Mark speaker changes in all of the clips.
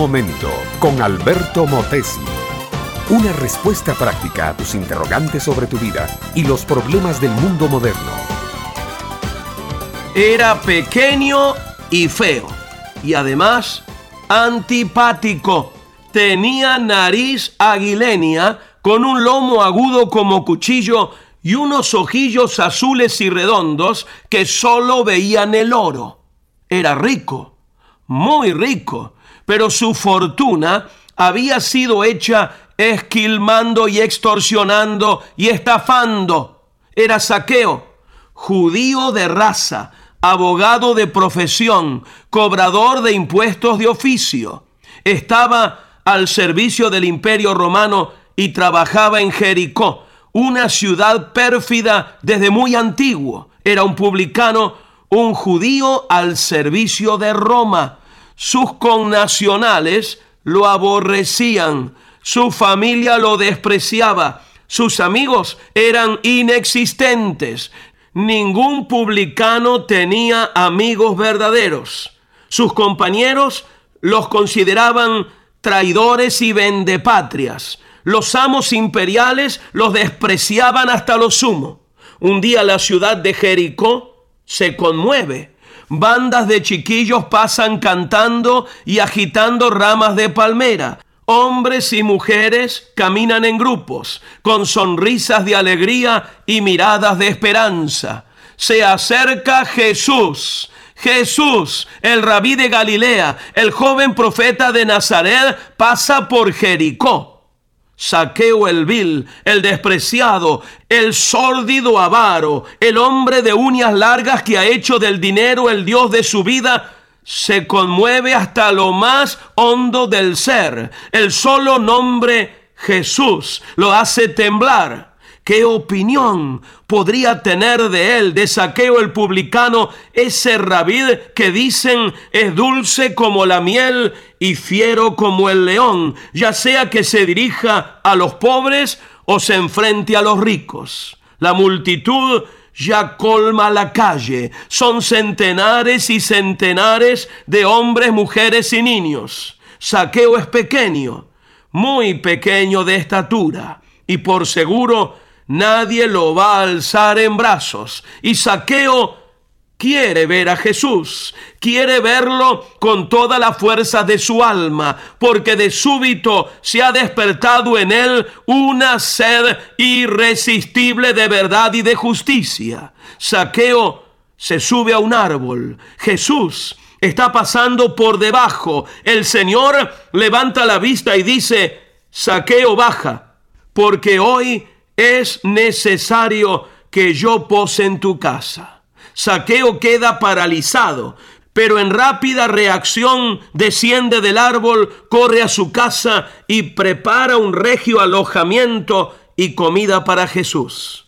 Speaker 1: momento con Alberto Motesi. Una respuesta práctica a tus interrogantes sobre tu vida y los problemas del mundo moderno.
Speaker 2: Era pequeño y feo. Y además, antipático. Tenía nariz aguilenia con un lomo agudo como cuchillo y unos ojillos azules y redondos que solo veían el oro. Era rico, muy rico, pero su fortuna había sido hecha esquilmando y extorsionando y estafando. Era saqueo, judío de raza, abogado de profesión, cobrador de impuestos de oficio. Estaba al servicio del imperio romano y trabajaba en Jericó, una ciudad pérfida desde muy antiguo. Era un publicano, un judío al servicio de Roma. Sus connacionales lo aborrecían, su familia lo despreciaba, sus amigos eran inexistentes. Ningún publicano tenía amigos verdaderos. Sus compañeros los consideraban traidores y vendepatrias. Los amos imperiales los despreciaban hasta lo sumo. Un día la ciudad de Jericó se conmueve. Bandas de chiquillos pasan cantando y agitando ramas de palmera. Hombres y mujeres caminan en grupos, con sonrisas de alegría y miradas de esperanza. Se acerca Jesús, Jesús, el rabí de Galilea, el joven profeta de Nazaret, pasa por Jericó. Saqueo el vil, el despreciado, el sórdido avaro, el hombre de uñas largas que ha hecho del dinero el Dios de su vida, se conmueve hasta lo más hondo del ser. El solo nombre Jesús lo hace temblar. ¿Qué opinión podría tener de él, de Saqueo el publicano, ese rabí que dicen es dulce como la miel y fiero como el león, ya sea que se dirija a los pobres o se enfrente a los ricos? La multitud ya colma la calle. Son centenares y centenares de hombres, mujeres y niños. Saqueo es pequeño, muy pequeño de estatura, y por seguro nadie lo va a alzar en brazos. Y Saqueo quiere ver a Jesús, quiere verlo con toda la fuerza de su alma, porque de súbito se ha despertado en él una sed irresistible de verdad y de justicia. Saqueo se sube a un árbol. Jesús está pasando por debajo. El Señor levanta la vista y dice, Saqueo baja, porque hoy es necesario que yo pose en tu casa. Saqueo queda paralizado, pero en rápida reacción desciende del árbol, corre a su casa y prepara un regio alojamiento y comida para Jesús.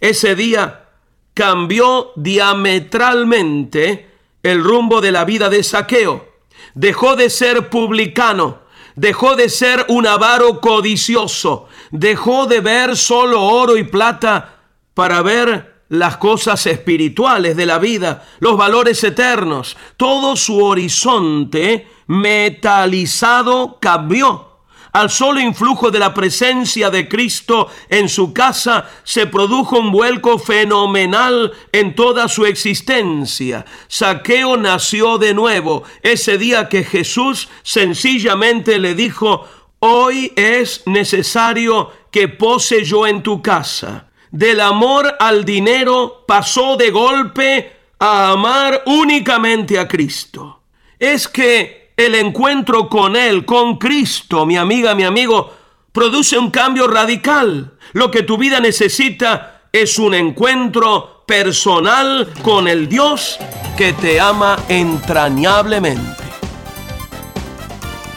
Speaker 2: Ese día cambió diametralmente el rumbo de la vida de Saqueo. Dejó de ser publicano dejó de ser un avaro codicioso, dejó de ver solo oro y plata para ver las cosas espirituales de la vida, los valores eternos. Todo su horizonte metalizado cambió. Al solo influjo de la presencia de Cristo en su casa se produjo un vuelco fenomenal en toda su existencia. Saqueo nació de nuevo ese día que Jesús sencillamente le dijo, hoy es necesario que pose yo en tu casa. Del amor al dinero pasó de golpe a amar únicamente a Cristo. Es que el encuentro con Él, con Cristo, mi amiga, mi amigo, produce un cambio radical. Lo que tu vida necesita es un encuentro personal con el Dios que te ama entrañablemente.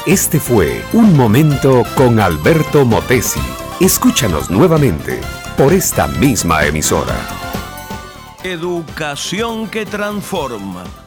Speaker 1: Este fue Un Momento con Alberto Motesi. Escúchanos nuevamente por esta misma emisora.
Speaker 2: Educación que transforma.